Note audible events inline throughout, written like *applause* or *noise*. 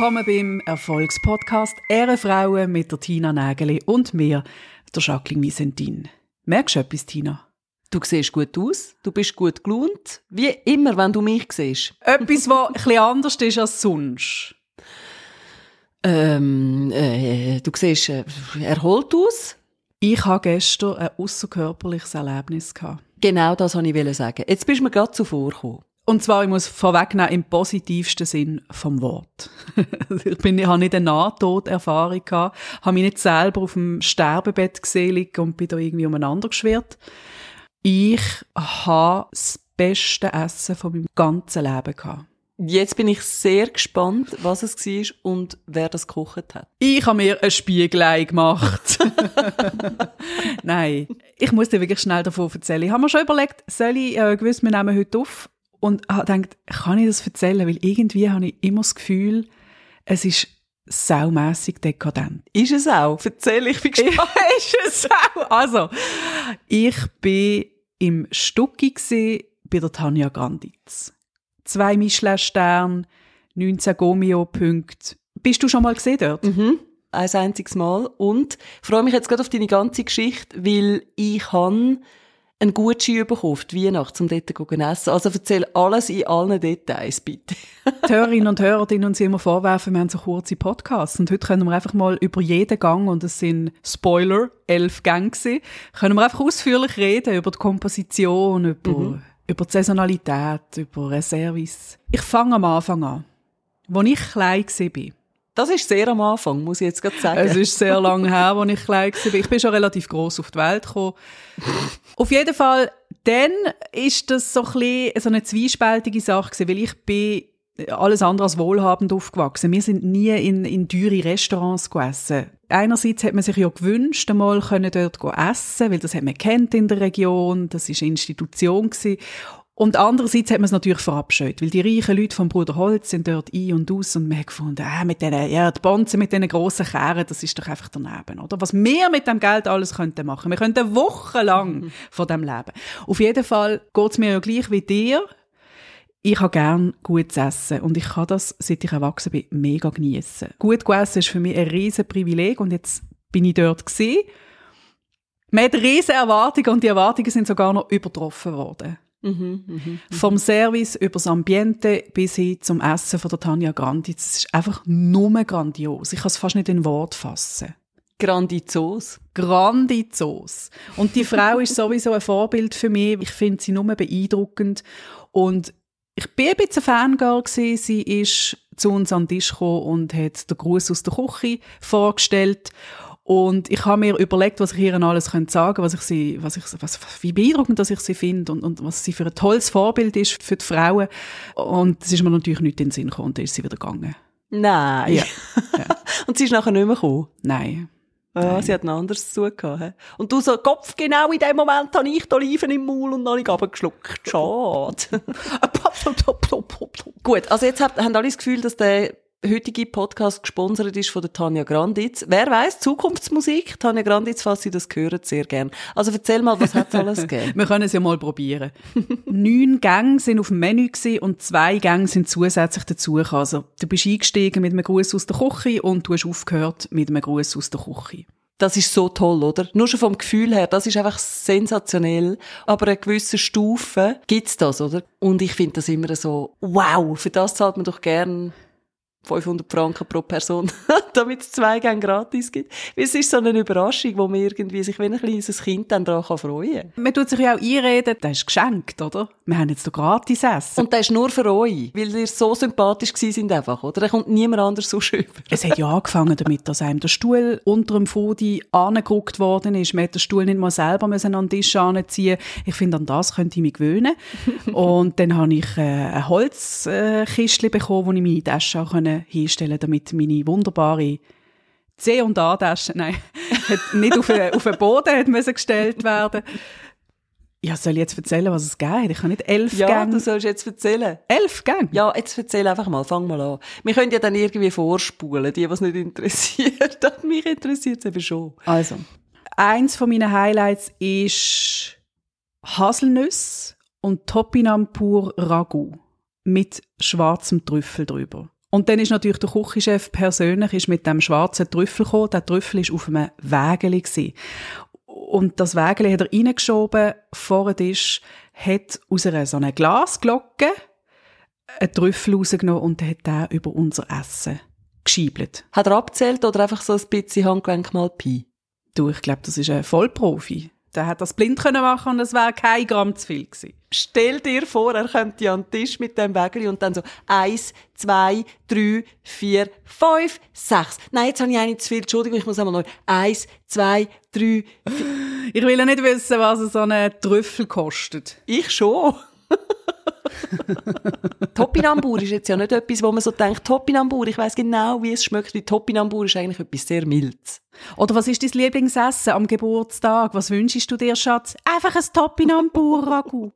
Willkommen beim Erfolgspodcast Ehrenfrauen mit der Tina Nägeli und mir, der Jacqueline Visentin. Merkst du etwas, Tina? Du siehst gut aus, du bist gut gelaunt, wie immer, wenn du mich siehst. *laughs* Etwas, was ein bisschen anders ist als sonst. Ähm, äh, du siehst äh, erholt aus. Ich hatte gestern ein außerkörperliches Erlebnis. Gehabt. Genau das wollte ich sagen. Jetzt bist du mir gerade zuvor gekommen. Und zwar, ich muss vorwegnehmen, im positivsten Sinn vom Wort. *laughs* ich, bin, ich habe nicht eine Nahtoderfahrung gehabt, habe mich nicht selber auf dem Sterbebett gesehen und bin da irgendwie umeinander geschwirrt. Ich habe das beste Essen von meinem ganzen Leben gehabt. Jetzt bin ich sehr gespannt, was es war und wer das gekocht hat. Ich habe mir ein Spiegelei gemacht. *laughs* Nein, ich muss dir wirklich schnell davon erzählen. Ich habe mir schon überlegt, soll ich äh, gewiss, wir nehmen heute auf und habe gedacht, kann ich das erzählen? Weil irgendwie habe ich immer das Gefühl, es ist saumässig dekadent. Ist es auch? Erzähl, ich bin *laughs* gespannt. ist es auch? Also, ich bin im Stucki bei der Tanja Granditz. Zwei Michelin-Sterne, 19 Gomio-Punkte. Bist du schon mal gesehen dort? Mhm. Ein einziges Mal. Und freue mich jetzt gerade auf deine ganze Geschichte, weil ich habe einen Gutschein bekommen auf die Weihnacht, um dort zu essen. Also erzähl alles in allen Details, bitte. die Hörerinnen und Hörer, die uns immer vorwerfen, wir haben so kurze Podcasts. Und heute können wir einfach mal über jeden Gang, und es sind Spoiler, elf Gänge gewesen, können wir einfach ausführlich reden über die Komposition, über, mhm. über die Saisonalität, über ein Service. Ich fange am Anfang an. Als ich klein war, das ist sehr am Anfang, muss ich jetzt gerade sagen. Es ist sehr lange her, als ich klein war. Ich bin schon relativ groß auf die Welt gekommen. auf jeden Fall, dann ist das so ein so eine zwiespältige Sache gewesen, weil ich bin alles andere als wohlhabend aufgewachsen. Wir sind nie in, in teure Restaurants gegessen. Einerseits hat man sich ja gewünscht, einmal können dort essen, weil das hat man kennt in der Region, das ist eine Institution gewesen. Und andererseits hat man es natürlich verabscheut, weil die reichen Leute vom Bruder Holz sind dort ein und aus und man hat gefunden, äh, mit denen, ja, die Bonzen mit diesen grossen Kehren, das ist doch einfach daneben, oder? Was wir mit dem Geld alles könnten machen. Wir könnten wochenlang mhm. von dem leben. Auf jeden Fall geht es mir ja gleich wie dir. Ich habe gern gutes Essen und ich kann das, seit ich erwachsen bin, mega geniessen. Gut essen ist für mich ein riesen Privileg und jetzt bin ich dort gesehen. Man hat riesen Erwartungen und die Erwartungen sind sogar noch übertroffen worden. Mhm, mh, mh. Vom Service über das Ambiente bis hin zum Essen von der Tanja Grandi. Das ist einfach nur grandios. Ich kann es fast nicht in Wort fassen. Grandizos. Grandizos. Und die Frau ist *laughs* sowieso ein Vorbild für mich. Ich finde sie nur beeindruckend. Und ich bin ein bisschen Fangirl gewesen. Sie ist zu uns an den Tisch gekommen und hat den Gruß aus der Küche vorgestellt. Und ich habe mir überlegt, was ich ihr alles sagen könnte, was ich sie, was ich, was, wie beeindruckend, dass ich sie finde und, und was sie für ein tolles Vorbild ist für die Frauen. Und es ist mir natürlich nicht in den Sinn gekommen und dann ist sie wieder gegangen. Nein. Ja. *laughs* ja. und sie ist nachher nicht mehr gekommen? Nein. Ja, sie hat ein anderes zu tun Und du so, Kopf, genau in dem Moment habe ich die Oliven im Maul und dann habe ich runtergeschluckt. Schade. *laughs* *laughs* Gut, also jetzt haben alle das Gefühl, dass der heutige Podcast gesponsert ist von der Tanja Granditz. Wer weiß, Zukunftsmusik, Tanja Granditz, falls Sie das hören, sehr gern. Also erzähl mal, was hat alles gegeben? *laughs* Wir können es ja mal probieren. Neun Gänge sind auf dem Menü und zwei Gänge sind zusätzlich dazu. Also du bist eingestiegen mit einem Gruß aus der Küche und du hast aufgehört mit einem Gruß aus der Küche. Das ist so toll, oder? Nur schon vom Gefühl her, das ist einfach sensationell. Aber eine gewisse Stufe gibt's das, oder? Und ich finde das immer so, wow, für das zahlt man doch gern 500 Franken pro Person, *laughs* damit es zwei Gänge gratis gibt. Es ist so eine Überraschung, wo man irgendwie sich wie ein kleines Kind dann daran freuen kann. Man tut sich ja auch einreden, das ist geschenkt, oder? Wir haben jetzt doch gratis Essen. Und das ist nur für euch, weil ihr so sympathisch gewesen sind einfach, oder? Da kommt niemand anders so schön Es hat ja angefangen damit, dass einem der Stuhl unter dem Fodi angeguckt worden ist. Man hat den Stuhl nicht mal selber müssen an den Tisch anziehen. Ich finde, an das könnte ich mich gewöhnen. *laughs* Und dann habe ich äh, ein Holzkistchen bekommen, wo ich meine Tasche auch hinstellen damit meine wunderbare C- und A-Tasche, *laughs* nein, nicht auf, einen, auf den Boden hat müssen gestellt werden. Ja, soll ich jetzt erzählen, was es geht? Ich kann nicht elf ja, Gänge. Ja, du sollst jetzt erzählen. Elf Gänge? Ja, jetzt erzähl einfach mal, fang mal an. Wir können ja dann irgendwie vorspulen, die, was nicht interessiert. *laughs* Mich interessiert es eben schon. Also, eins von meinen Highlights ist Haselnüsse und Topinambur Ragu mit schwarzem Trüffel drüber. Und dann ist natürlich der Küchenchef persönlich ist mit dem schwarzen Trüffel gekommen. Der Trüffel ist auf einem Wägeli gewesen. Und das Wägeli hat er reingeschoben vor den Tisch, hat aus einer so einer Glasglocke einen Trüffel rausgenommen und hat den über unser Essen geschiebelt. Hat er abzählt oder einfach so ein bisschen Handgelenk mal Pi? Du, ich glaube, das ist ein Vollprofi. Der hat das blind können machen und es wäre kein Gramm zu viel gewesen. Stell dir vor, er kommt ja an den Tisch mit dem Wägeli und dann so eins, zwei, drei, vier, fünf, sechs. Nein, jetzt habe ich eine zu viel. Entschuldigung, ich muss einmal neu. Eins, zwei, drei, vier. Ich will ja nicht wissen, was so ein Trüffel kostet. Ich schon. *laughs* Topinambur ist jetzt ja nicht etwas, wo man so denkt, Topinambur, ich weiß genau, wie es schmeckt, weil Topinambur ist eigentlich etwas sehr Mildes. Oder was ist dein Lieblingsessen am Geburtstag? Was wünschst du dir, Schatz? Einfach ein Topinambur-Ragout.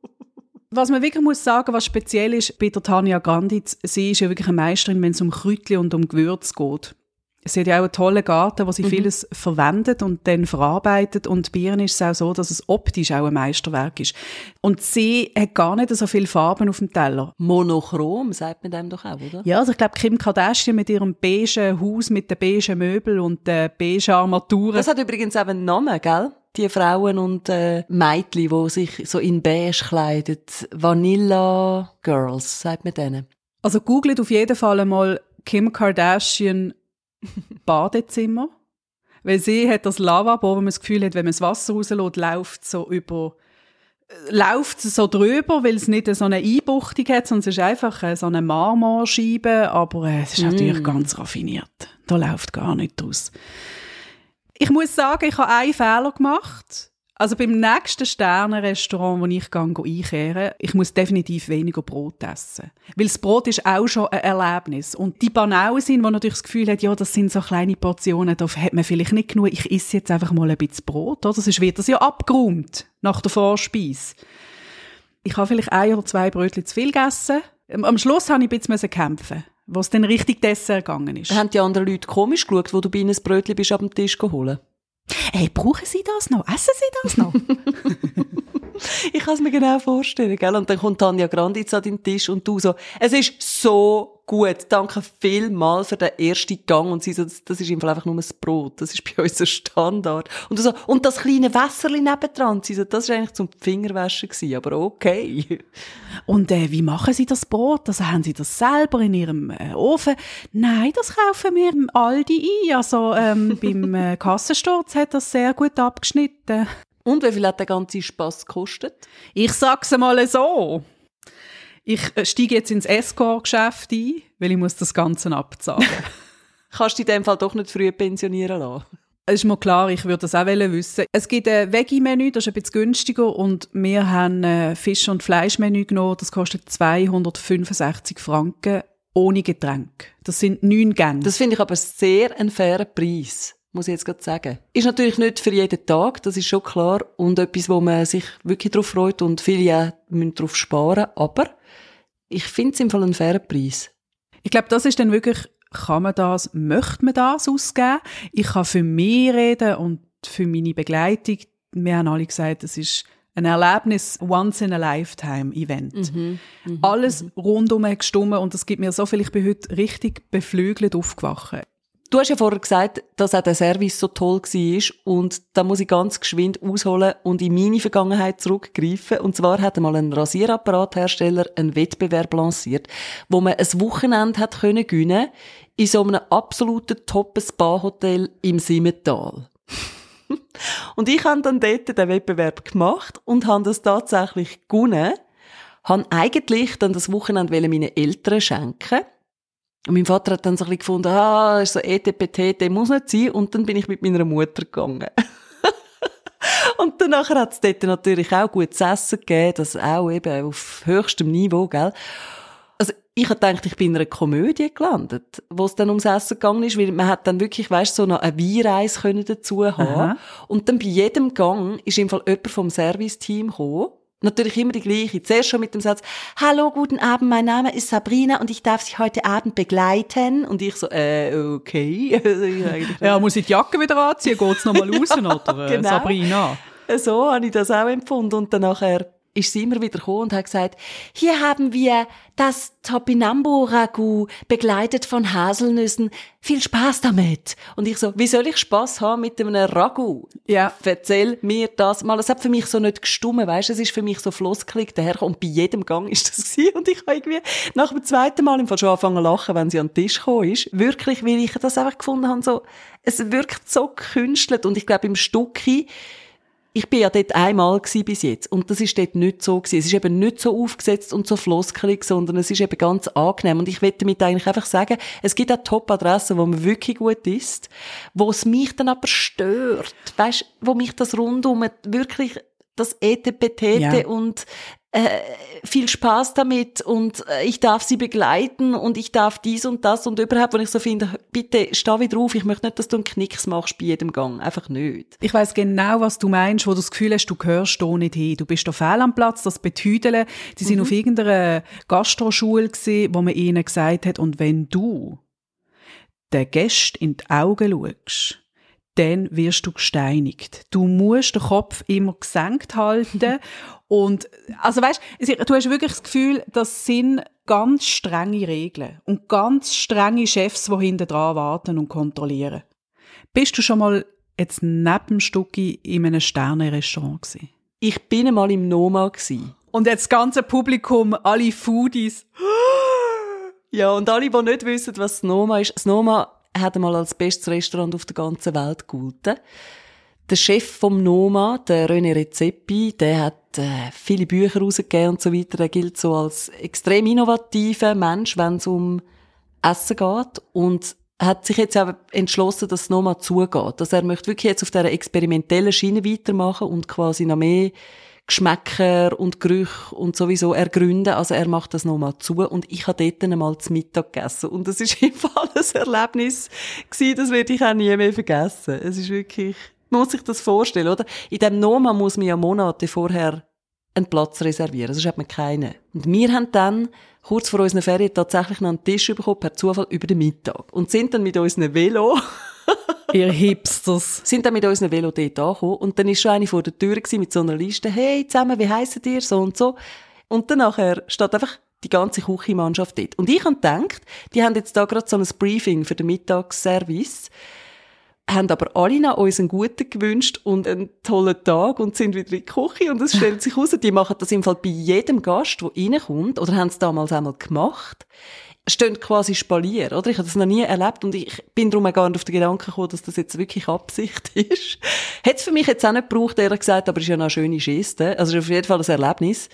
was man wirklich muss sagen, was speziell ist bei der Tanja Granditz, sie ist ja wirklich eine Meisterin, wenn es um Kräutchen und um Gewürz geht. Sie hat ja auch einen tollen Garten, wo sie mhm. vieles verwendet und dann verarbeitet. Und bei ihr ist es auch so, dass es optisch auch ein Meisterwerk ist. Und sie hat gar nicht so viele Farben auf dem Teller. Monochrom, sagt man dem doch auch, oder? Ja, also ich glaube, Kim Kardashian mit ihrem beigen Haus, mit den beigen Möbeln und den beigen Armaturen. Das hat übrigens auch einen Namen, gell? die Frauen und äh, Mädchen, die sich so in beige kleiden. Vanilla Girls, sagt man denen. Also googelt auf jeden Fall einmal Kim Kardashian Badezimmer. Weil sie hat das Lavabo, wo man das Gefühl hat, wenn man das Wasser rauslässt, läuft so über äh, läuft so drüber, weil es nicht so eine Einbuchtung hat, sondern es ist einfach äh, so eine Marmorscheibe, aber äh, es ist mm. natürlich ganz raffiniert. Da läuft gar nichts draus. Ich muss sagen, ich habe einen Fehler gemacht. Also beim nächsten Sternenrestaurant, wo ich gehe, einkehren, ich muss definitiv weniger Brot essen. Weil das Brot ist auch schon ein Erlebnis. Und die Banausen sind, wo natürlich das Gefühl hat, ja, das sind so kleine Portionen, da hat man vielleicht nicht genug, ich esse jetzt einfach mal ein bisschen Brot, oder? Sonst wird das ja abgeräumt nach der Vorspeise. Ich habe vielleicht ein oder zwei Brötchen zu viel gegessen. Am Schluss habe ich ein bisschen kämpfen wo es dann richtig Dessert gegangen ist. Haben die anderen Leute komisch geschaut, wo du bei ihnen ein Brötchen bist ab dem Tisch geholt? Hey, brauchen Sie das noch? Essen Sie das noch? *laughs* ich kann es mir genau vorstellen, gell? Und dann kommt Tanja Granditz an den Tisch und du so, es ist so gut, danke vielmal für den ersten Gang. Und sie so, das, das ist im Fall einfach nur ein Brot, das ist bei uns ein Standard. Und du so, und das kleine Wässerli nebendran, sie so, das war eigentlich zum Fingerwaschen gewesen, aber okay. Und äh, wie machen Sie das Brot? Also haben Sie das selber in Ihrem äh, Ofen? Nein, das kaufen wir im Aldi ein. Also ähm, beim äh, Kassensturz hat das sehr gut abgeschnitten. Und wie viel hat der ganze Spaß gekostet? Ich sag's mal so. Ich äh, steige jetzt ins Escort-Geschäft ein, weil ich muss das Ganze abzahlen. *laughs* Kannst du in dem Fall doch nicht früh pensionieren lassen? Es ist mir klar, ich würde das auch wissen. Es gibt ein Veggie-Menü, das ist ein bisschen günstiger und wir haben ein Fisch- und Fleischmenü genommen, das kostet 265 Franken ohne Getränk. Das sind neun Gänge. Das finde ich aber sehr ein fairer Preis, muss ich jetzt gerade sagen. Ist natürlich nicht für jeden Tag, das ist schon klar und etwas, wo man sich wirklich darauf freut und viele müssen darauf sparen, aber ich finde es im Fall einen fairen Preis. Ich glaube, das ist dann wirklich, kann man das, möchte man das ausgeben? Ich kann für mich reden und für meine Begleitung. Wir haben alle gesagt, das ist ein Erlebnis, once in a lifetime Event. Mhm, mh, Alles mh. rundum gestummen und das gibt mir so viel, ich bin heute richtig beflügelt aufgewacht. Du hast ja vorher gesagt, dass auch der Service so toll war und da muss ich ganz geschwind ausholen und in meine Vergangenheit zurückgreifen. Und zwar hat einmal ein Rasierapparathersteller einen Wettbewerb lanciert, wo man ein Wochenende hat können gewinnen in so einem absoluten Top-Spa-Hotel im Simmental. *laughs* und ich habe dann dort den Wettbewerb gemacht und habe das tatsächlich gewonnen. Habe eigentlich dann das Wochenende meinen Eltern schenken und mein Vater hat dann so ein bisschen gefunden, ah, ist so ETPT, der muss nicht sein. Und dann bin ich mit meiner Mutter gegangen. *laughs* und danach hat es dort natürlich auch gutes Essen gegeben, das auch eben auf höchstem Niveau, gell. Also, ich habe gedacht, ich bin in einer Komödie gelandet, wo es dann ums Essen gegangen ist, weil man hat dann wirklich, weißt, so noch eine Weinreise können dazu haben. Aha. Und dann bei jedem Gang ist im Fall jemand vom Serviceteam gekommen Natürlich immer die gleiche. Zuerst schon mit dem Satz, Hallo, guten Abend, mein Name ist Sabrina und ich darf Sie heute Abend begleiten. Und ich so, äh, okay. *laughs* ja, muss ich die Jacke wieder anziehen? Geht's nochmal *laughs* raus, oder? genau. Sabrina. So habe ich das auch empfunden. Und dann nachher ist sie immer wieder gekommen und hat gesagt, hier haben wir das Topinambo-Ragout begleitet von Haselnüssen. Viel Spaß damit. Und ich so, wie soll ich Spaß haben mit einem Ragout? Ja. Erzähl mir das mal. Es hat für mich so nicht gestummen, weißt? Es ist für mich so floskelig daher und bei jedem Gang ist das *laughs* gewesen. Und ich habe irgendwie nach dem zweiten Mal im Fall schon angefangen zu lachen, wenn sie an den Tisch gekommen ist. Wirklich, weil ich das einfach gefunden habe, so, es wirkt so gekünstelt und ich glaube im Stücki ich bin ja dort einmal bis jetzt und das ist dort nicht so gewesen. Es ist eben nicht so aufgesetzt und so floskelig, sondern es ist eben ganz angenehm und ich möchte damit eigentlich einfach sagen, es gibt auch Top-Adressen, wo man wirklich gut ist, wo es mich dann aber stört, weißt, wo mich das rundum wirklich das Etepetete ja. und äh, viel Spaß damit und äh, ich darf sie begleiten und ich darf dies und das und überhaupt, wenn ich so finde, bitte steh wieder auf, ich möchte nicht, dass du einen Knicks machst bei jedem Gang, einfach nicht. Ich weiß genau, was du meinst, wo du das Gefühl hast, du gehörst da nicht hin, du bist da fehl am Platz, das Betüdeln, die sind mhm. auf irgendeiner Gastroschule gewesen, wo man ihnen gesagt hat, und wenn du den Gästen in die Augen schaust, dann wirst du gesteinigt. Du musst den Kopf immer gesenkt halten *laughs* und also weißt, du hast wirklich das Gefühl, das sind ganz strenge Regeln und ganz strenge Chefs, die hinter dran warten und kontrollieren. Bist du schon mal jetzt neben dem Stucki in einem Sterne-Restaurant gewesen? Ich bin einmal im Noma gewesen. Und jetzt das ganze Publikum, alle Foodies. *gasps* Ja, und alle, die nicht wissen, was das Noma ist. Das Noma hat einmal als bestes Restaurant auf der ganzen Welt gehalten. Der Chef vom Noma, der René Rezepi, der hat äh, viele Bücher rausgegeben und so weiter. Er gilt so als extrem innovativer Mensch, wenn es um Essen geht. Und hat sich jetzt auch entschlossen, dass es Noma zugeht. Dass er möchte wirklich jetzt auf dieser experimentellen Schiene weitermachen und quasi noch mehr Geschmäcker und Gerüche und sowieso ergründen. Also er macht das nochmal zu und ich habe dort einmal zu Mittag gegessen. Und das ist *laughs* im Fall ein Erlebnis gewesen, das werde ich auch nie mehr vergessen. Es ist wirklich, muss sich das vorstellen, oder? In dem Noma muss man ja Monate vorher einen Platz reservieren, sonst hat man keinen. Und wir haben dann kurz vor unseren Ferien tatsächlich noch einen Tisch bekommen, per Zufall über den Mittag. Und sind dann mit unserem Velo *laughs* Ihr Hipsters. Sind dann mit unserem Velo dort angekommen und dann ist schon eine vor der Tür mit so einer Liste, hey, zusammen, wie heissen ihr, so und so. Und dann nachher steht einfach die ganze Küchenmannschaft dort. Und ich habe gedacht, die haben jetzt da gerade so ein Briefing für den Mittagsservice, haben aber alle nach uns einen guten gewünscht und einen tollen Tag und sind wieder in die Küche und es stellt sich heraus, die machen das im Fall bei jedem Gast, der reinkommt, oder haben es damals einmal gemacht stehen quasi spalier, oder? Ich habe das noch nie erlebt und ich bin darum gar nicht auf den Gedanken gekommen, dass das jetzt wirklich Absicht *laughs* ist. Hätte es für mich jetzt auch nicht gebraucht, ehrlich gesagt, aber es ist ja noch eine schöne Geste. Also ist auf jeden Fall ein Erlebnis.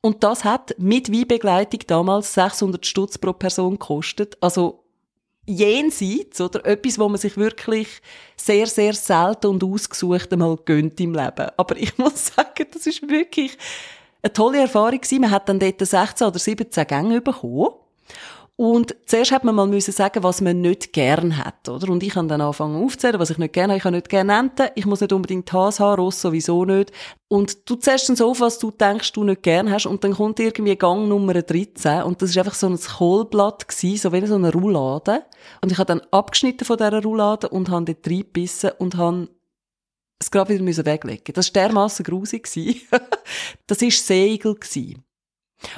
Und das hat mit Weinbegleitung damals 600 Stutz pro Person gekostet. Also jenseits, oder? Etwas, wo man sich wirklich sehr, sehr selten und ausgesucht einmal gönnt im Leben. Aber ich *laughs* muss sagen, das ist wirklich eine tolle Erfahrung gewesen. Man hat dann dort 16 oder 17 Gänge bekommen. Und zuerst hat man mal müssen sagen, was man nicht gern hat, oder? Und ich kann dann anfangen aufzählen, was ich nicht gerne habe. Ich habe nicht gerne Enten, ich muss nicht unbedingt Has haben, Ross sowieso nicht. Und du zählst dann so auf, was du denkst, du nicht gern hast, und dann kommt irgendwie Gang Nummer 13, und das ist einfach so ein Kohlblatt gewesen, so wie so eine Roulade. Und ich habe dann abgeschnitten von dieser Roulade und habe dort reingebissen und habe es gerade wieder müssen weglegen. Das war dermassen grusig. *laughs* das war Segel.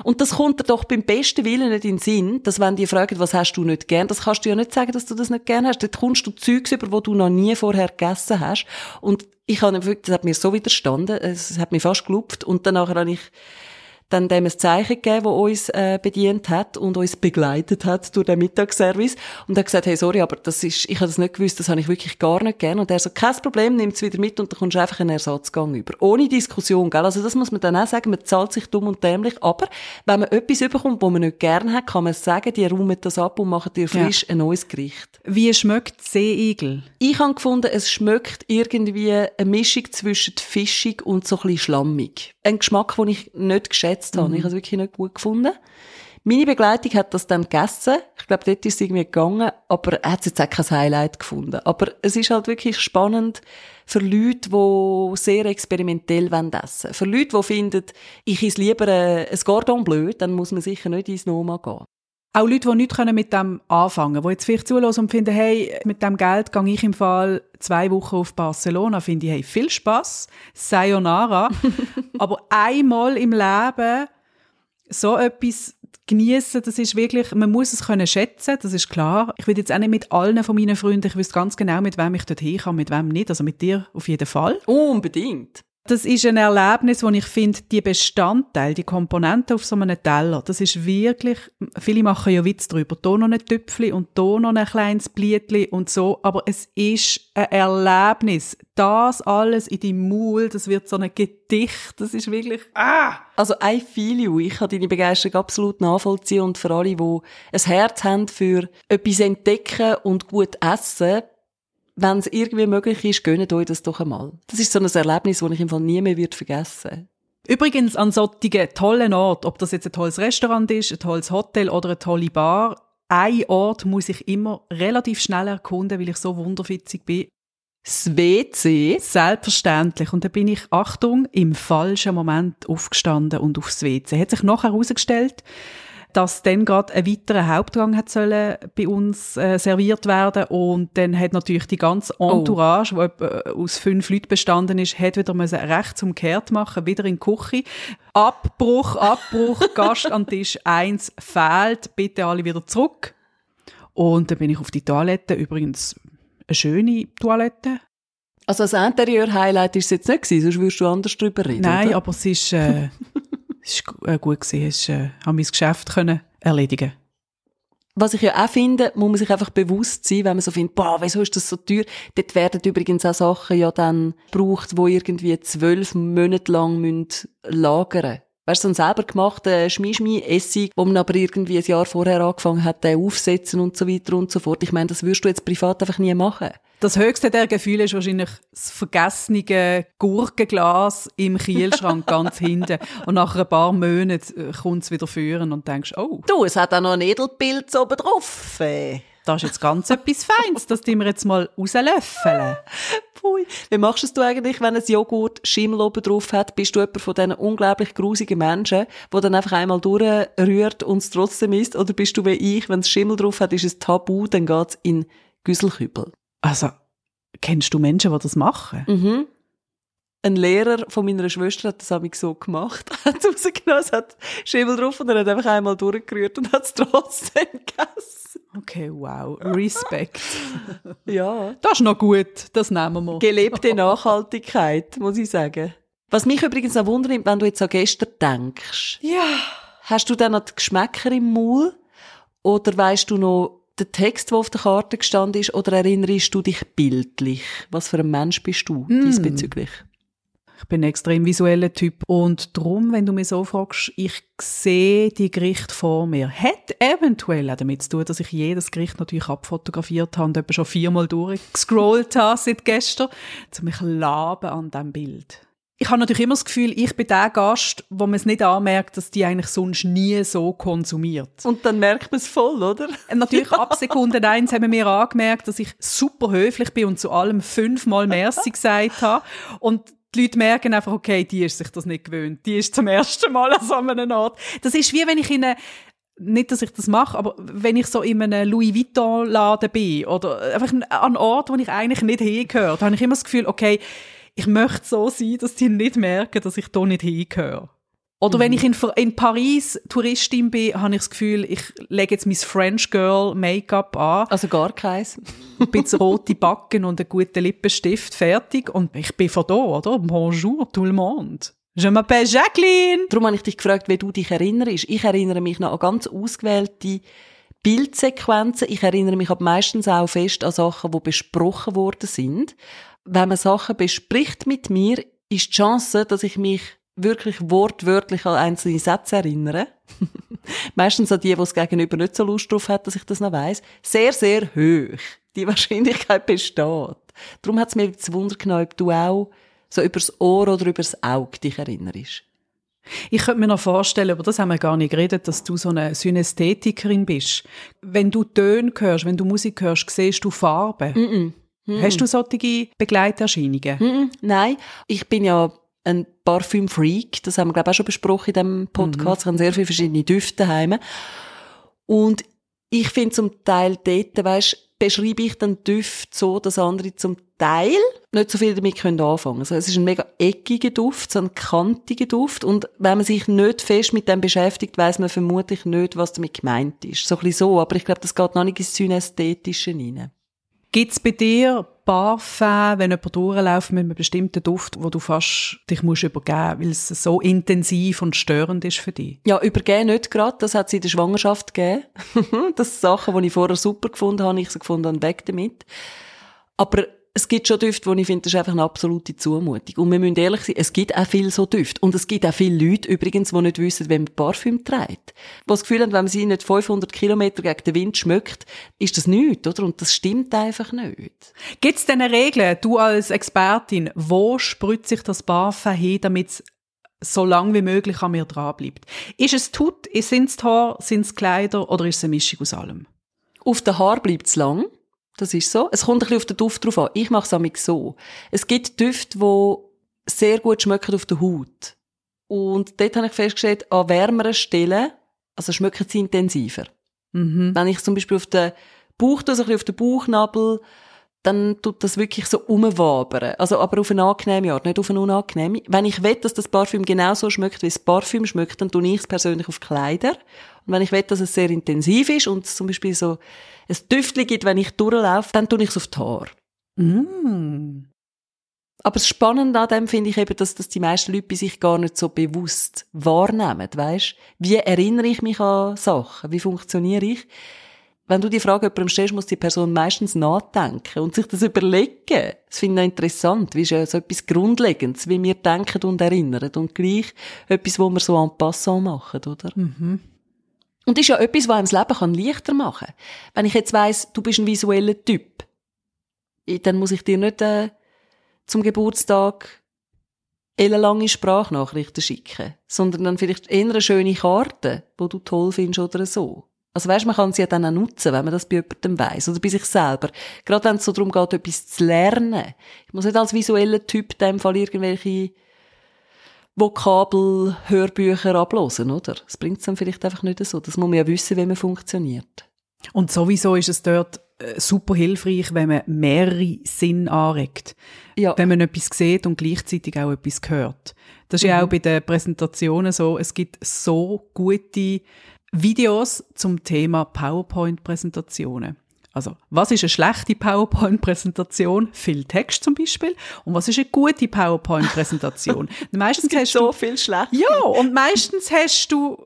Und das kommt dir doch beim besten Willen nicht in den Sinn, dass wenn die fragen, was hast du nicht gern, das kannst du ja nicht sagen, dass du das nicht gern hast. Dort kommst du Zeugs über, wo du noch nie vorher gegessen hast. Und ich habe das hat mir so widerstanden, es hat mich fast gelupft. Und danach habe ich dann dem ein Zeichen gegeben, das uns äh, bedient hat und uns begleitet hat durch den Mittagsservice. Und er hat gesagt, hey, sorry, aber das ist, ich habe das nicht gewusst, das habe ich wirklich gar nicht gern. Und er so, kein Problem, nimm es wieder mit und dann kommst du einfach einen Ersatzgang über. Ohne Diskussion, gell? Also das muss man dann auch sagen, man zahlt sich dumm und dämlich, aber wenn man etwas überkommt, wo man nicht gern hat, kann man sagen, die räumen das ab und machen dir frisch ja. ein neues Gericht. Wie schmeckt Seeigel? Ich habe gefunden, es schmeckt irgendwie eine Mischung zwischen fischig und so ein bisschen schlammig. Ein Geschmack, den ich nicht geschätzt geschätzt habe. Mhm. Ich habe es wirklich nicht gut gefunden. Meine Begleitung hat das dann gegessen. Ich glaube, dort ist es irgendwie gegangen, aber er hat jetzt auch kein Highlight gefunden. Aber es ist halt wirklich spannend für Leute, die sehr experimentell essen wollen. Für Leute, die finden, ich esse lieber ein Gordon Bleu, dann muss man sicher nicht ins Noma gehen. Auch Leute, die nichts mit dem anfangen können, die jetzt vielleicht zulassen und finden, hey, mit dem Geld gehe ich im Fall zwei Wochen auf Barcelona, finde ich, hey, viel Spaß, sayonara. *laughs* Aber einmal im Leben so etwas genießen, das ist wirklich, man muss es können schätzen, das ist klar. Ich will jetzt auch nicht mit allen von meinen Freunden, ich wüsste ganz genau, mit wem ich dort kann, mit wem nicht, also mit dir auf jeden Fall. Unbedingt. Das ist ein Erlebnis, wo ich finde, die Bestandteile, die Komponenten auf so einem Teller, das ist wirklich, viele machen ja Witz drüber, da noch ein Tüpfli und da noch ein kleines Blietli und so, aber es ist ein Erlebnis. Das alles in deinem Maul, das wird so ein Gedicht, das ist wirklich, ah! Also, I feel you. Ich kann deine Begeisterung absolut nachvollziehen und für alle, die ein Herz haben für etwas entdecken und gut essen, wenn es irgendwie möglich ist, gönnt euch das doch einmal. Das ist so ein Erlebnis, das ich im Fall nie mehr wird vergessen Übrigens an solchen tollen Ort, ob das jetzt ein tolles Restaurant ist, ein tolles Hotel oder eine tolle Bar, ein Ort muss ich immer relativ schnell erkunden, weil ich so wunderfitzig bin. Das WC? Selbstverständlich. Und da bin ich, Achtung, im falschen Moment aufgestanden und aufs WC. Hat sich nachher herausgestellt, dass dann gerade ein weiterer Hauptgang hat sollen bei uns äh, serviert werden und dann hat natürlich die ganze oh. Entourage, oh. die äh, aus fünf Leuten bestanden ist, hat wieder müssen rechts umkehrt machen, wieder in die Küche. Abbruch, Abbruch, *laughs* Gast an Tisch eins fehlt, bitte alle wieder zurück. Und dann bin ich auf die Toilette, übrigens eine schöne Toilette. Also das Interieur-Highlight ist es jetzt nicht gewesen, sonst würdest du anders drüber reden, Nein, oder? aber es ist... Äh, *laughs* es war äh, gut, es äh, habe mein Geschäft können erledigen was ich ja auch finde, muss man sich einfach bewusst sein, wenn man so findet, boah, wieso ist das so teuer? Dort werden übrigens auch Sachen ja dann gebraucht, wo irgendwie zwölf Monate lang müssen lagern Weißt du, so ein selber gemachter Schmischmi-Essig, wo man aber irgendwie ein Jahr vorher angefangen hat, den aufsetzen und so weiter und so fort. Ich meine, das würdest du jetzt privat einfach nie machen. Das höchste der Gefühle ist wahrscheinlich das vergessene Gurkenglas im Kühlschrank *laughs* ganz hinten. Und nach ein paar Monaten äh, kommt es wieder führen und denkst, oh. Du, es hat auch noch ein Edelpilz oben drauf. Das ist jetzt ganz etwas Feins, das tun wir jetzt mal rauslöffeln. Pui. Wie machst du eigentlich, wenn ein Joghurt Schimmel oben drauf hat? Bist du jemand von diesen unglaublich grusigen Menschen, der dann einfach einmal durchrührt und es trotzdem isst? Oder bist du wie ich, wenn es Schimmel drauf hat, ist es tabu, dann geht es in Güsselkübel? Also, kennst du Menschen, die das machen? Mhm. Ein Lehrer von meiner Schwester hat das nämlich so gemacht. *laughs* Er hat rausgenommen, es hat Schimmel drauf und er hat einfach einmal durchgerührt und hat es trotzdem *laughs* gegessen. Okay, wow. Respekt. *laughs* ja. Das ist noch gut. Das nehmen wir. Gelebte Nachhaltigkeit, muss ich sagen. Was mich übrigens noch wundert, wenn du jetzt an gestern denkst. Ja. Hast du dann noch die Geschmäcker im Maul? Oder weißt du noch der Text, der auf der Karte gestanden ist, oder erinnerst du dich bildlich? Was für ein Mensch bist du mm. diesbezüglich? Ich bin ein extrem visueller Typ und darum, wenn du mich so fragst, ich sehe die Gerichte vor mir. Hat eventuell auch damit zu tun, dass ich jedes Gericht natürlich abfotografiert habe und etwa schon viermal durchgescrollt habe seit gestern, zu mich laben an diesem Bild ich habe natürlich immer das Gefühl, ich bin der Gast, wo man es nicht anmerkt, dass die eigentlich sonst nie so konsumiert. Und dann merkt man es voll, oder? Natürlich ab Sekunde eins haben wir angemerkt, dass ich super höflich bin und zu allem fünfmal Merci *laughs* gesagt habe. Und die Leute merken einfach, okay, die ist sich das nicht gewöhnt. Die ist zum ersten Mal an so einem Ort. Das ist wie wenn ich in eine nicht, dass ich das mache, aber wenn ich so in einem Louis Vuitton-Laden bin oder einfach an einem Ort, wo ich eigentlich nicht hingehöre, habe ich immer das Gefühl, okay, ich möchte so sein, dass die nicht merken, dass ich da nicht hingehöre. Oder mhm. wenn ich in, in Paris Touristin bin, habe ich das Gefühl, ich lege jetzt mein French Girl Make-up an. Also gar keins. ein bisschen rote Backen und einen guten Lippenstift, fertig. Und ich bin von da, oder? Bonjour, tout le monde. Je m'appelle Jacqueline. Darum habe ich dich gefragt, wie du dich erinnerst. Ich erinnere mich noch an ganz ausgewählte Bildsequenzen. Ich erinnere mich aber meistens auch fest an Sachen, die besprochen worden sind wenn man Sachen bespricht mit mir, ist die Chance, dass ich mich wirklich wortwörtlich an einzelne Sätze erinnere. *laughs* Meistens an die, die es gegenüber nicht so Lust drauf hat, dass ich das noch weiss. Sehr, sehr hoch. Die Wahrscheinlichkeit besteht. Darum hat es mir zu Wunder genommen, ob du auch so übers Ohr oder übers Auge dich erinnerst. Ich könnte mir noch vorstellen, aber das haben wir gar nicht geredet, dass du so eine Synästhetikerin bist. Wenn du Töne hörst, wenn du Musik hörst, siehst du Farben. Mm -mm. Hast du solche Begleiterscheinungen? Hm, nein, ich bin ja ein Parfüm-Freak. Das haben wir, glaube ich, auch schon besprochen in diesem Podcast. Mhm. Ich habe sehr viele verschiedene Düfte daheim. Und ich finde zum Teil dort, weisst, beschreibe ich dann Düfte so, dass andere zum Teil nicht so viel damit können anfangen. Also es ist ein mega eckiger Duft, so ein kantiger Duft. Und wenn man sich nicht fest mit dem beschäftigt, weiß man vermutlich nicht, was damit gemeint ist. So ein bisschen so. Aber ich glaube, das geht noch nicht ins Synästhetische rein. Gibt's bei dir Parfum, wenn jemand durchläuft mit einem bestimmten Duft, wo du fast dich musst übergeben, weil es so intensiv und störend ist für dich? Ja, übergeben nicht gerade. Das hat es in der Schwangerschaft gegeben. *laughs* das sind Sachen, die ich vorher super gefunden habe, ich so gefunden habe, weg damit. Aber es gibt schon Düfte, wo ich finde, das ist einfach eine absolute Zumutung. Und wir müssen ehrlich sein, es gibt auch viel so Düfte. Und es gibt auch viele Leute übrigens, die nicht wissen, wenn man Parfüm trägt. Die das Gefühl haben, wenn man sie nicht 500 Kilometer gegen den Wind schmückt, ist das nichts, oder? Und das stimmt einfach nicht. Gibt es denn eine Regel, du als Expertin, wo spritzt sich das Parfüm hin, damit es so lange wie möglich an mir dranbleibt? Ist es Tut, sind es Haar, sind es Kleider oder ist es eine Mischung aus allem? Auf den Haar bleibt es lang. Das ist so. Es kommt ein bisschen auf den Duft drauf an. Ich mache es so. Es gibt Düfte, die sehr gut schmecken auf der Haut. Und dort habe ich festgestellt, an wärmeren Stellen, also schmecken sie intensiver. Mhm. Wenn ich zum Beispiel auf den Bauch, also ein bisschen auf den Bauchnabel, dann tut das wirklich so umwabern. Also, aber auf eine angenehme Art, nicht auf eine unangenehme. Wenn ich will, dass das Parfüm genauso schmeckt, wie das Parfüm schmeckt, dann tue ich es persönlich auf Kleider. Und wenn ich will, dass es sehr intensiv ist und zum Beispiel so ein Düftchen gibt, wenn ich durchlaufe, dann tue ich es auf die Haare. Mm. Aber das Spannende an dem finde ich eben, dass das die meisten Leute bei sich gar nicht so bewusst wahrnehmen, weißt? Wie erinnere ich mich an Sachen? Wie funktioniere ich? Wenn du die Frage jemandem stellst, muss die Person meistens nachdenken und sich das überlegen. Das finde ich interessant. Wie ist ja so etwas Grundlegendes, wie wir denken und erinnern. Und gleich etwas, wo wir so en passant machen, oder? Mhm. Und das ist ja etwas, was einem das Leben leichter machen kann. Wenn ich jetzt weiss, du bist ein visueller Typ, dann muss ich dir nicht äh, zum Geburtstag ellenlange Sprachnachrichten schicken, sondern dann vielleicht eher eine schöne Karte, wo du toll findest oder so. Also weißt, man kann sie ja dann auch nutzen, wenn man das bei jemandem weiss oder bei sich selber. Gerade wenn es so darum geht, etwas zu lernen. Ich muss nicht als visueller Typ in dem Fall irgendwelche Vokabel, Hörbücher ablosen, oder? Das bringt es dann vielleicht einfach nicht so. Das muss man ja wissen, wie man funktioniert. Und sowieso ist es dort äh, super hilfreich, wenn man mehrere Sinn anregt. Ja. Wenn man etwas sieht und gleichzeitig auch etwas hört. Das ist mhm. ja auch bei den Präsentationen so. Es gibt so gute Videos zum Thema PowerPoint-Präsentationen. Also, was ist eine schlechte PowerPoint-Präsentation? Viel Text zum Beispiel. Und was ist eine gute PowerPoint-Präsentation? *laughs* meistens hast du so viel schlecht. Ja, und meistens hast du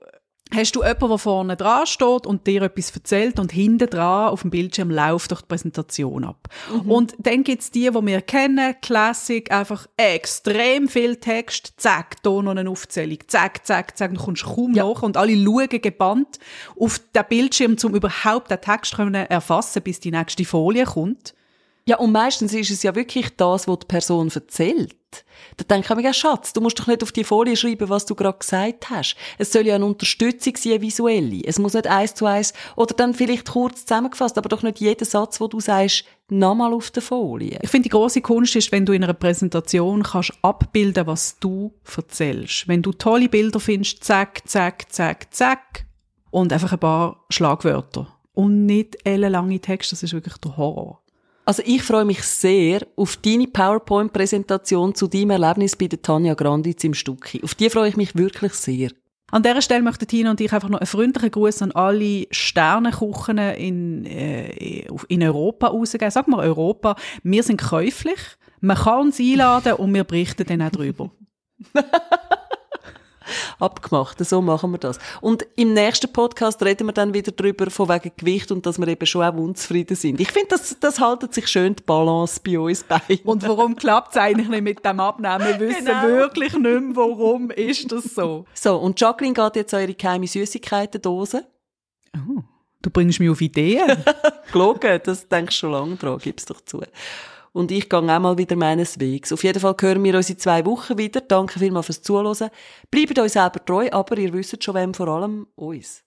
hast du jemanden, der vorne dran steht und dir etwas erzählt und hinten dran auf dem Bildschirm läuft durch die Präsentation ab. Mhm. Und dann gibt's die, die wir kennen, Classic, einfach extrem viel Text, zack, da noch eine Aufzählung, zack, zack, zack, du kommst kaum ja. nach und alle schauen gebannt auf den Bildschirm, um überhaupt den Text können erfassen, bis die nächste Folie kommt. Ja, und meistens ist es ja wirklich das, was die Person erzählt. Da denke ich mir, ja, Schatz, du musst doch nicht auf die Folie schreiben, was du gerade gesagt hast. Es soll ja eine Unterstützung sein, eine visuelle. Es muss nicht eins zu eins, oder dann vielleicht kurz zusammengefasst, aber doch nicht jeden Satz, wo du sagst, nochmal auf der Folie. Ich finde, die große Kunst ist, wenn du in einer Präsentation kannst abbilden, was du erzählst. Wenn du tolle Bilder findest, zack, zack, zack, zack, und einfach ein paar Schlagwörter. Und nicht ellenlange Texte, das ist wirklich der Horror. Also ich freue mich sehr auf deine PowerPoint-Präsentation zu deinem Erlebnis bei der Tanja Granditz im Stucki. Auf die freue ich mich wirklich sehr. An dieser Stelle möchten Tina und ich einfach noch einen freundlichen Gruß an alle Sternenkuchen in, äh, in Europa rausgeben. Sag mal Europa, wir sind käuflich, man kann uns einladen und wir berichten dann auch darüber. *laughs* abgemacht. So machen wir das. Und im nächsten Podcast reden wir dann wieder darüber, von wegen Gewicht und dass wir eben schon auch unzufrieden sind. Ich finde, das, das haltet sich schön die Balance bei uns bei. Und warum klappt es eigentlich nicht mit dem Abnehmen? Wir wissen genau. wirklich nicht mehr, warum ist das so. So, und Jacqueline geht jetzt an ihre geheime Süßigkeiten-Dose. Oh, du bringst mich auf Ideen. *laughs* Gelogen, das denkst du schon lange dran, gib's doch zu und ich gehe auch mal wieder meines Wegs. Auf jeden Fall hören wir uns in zwei Wochen wieder. Danke vielmals fürs Zuhören. Bleibt euch selber treu, aber ihr wisst schon, wem vor allem uns.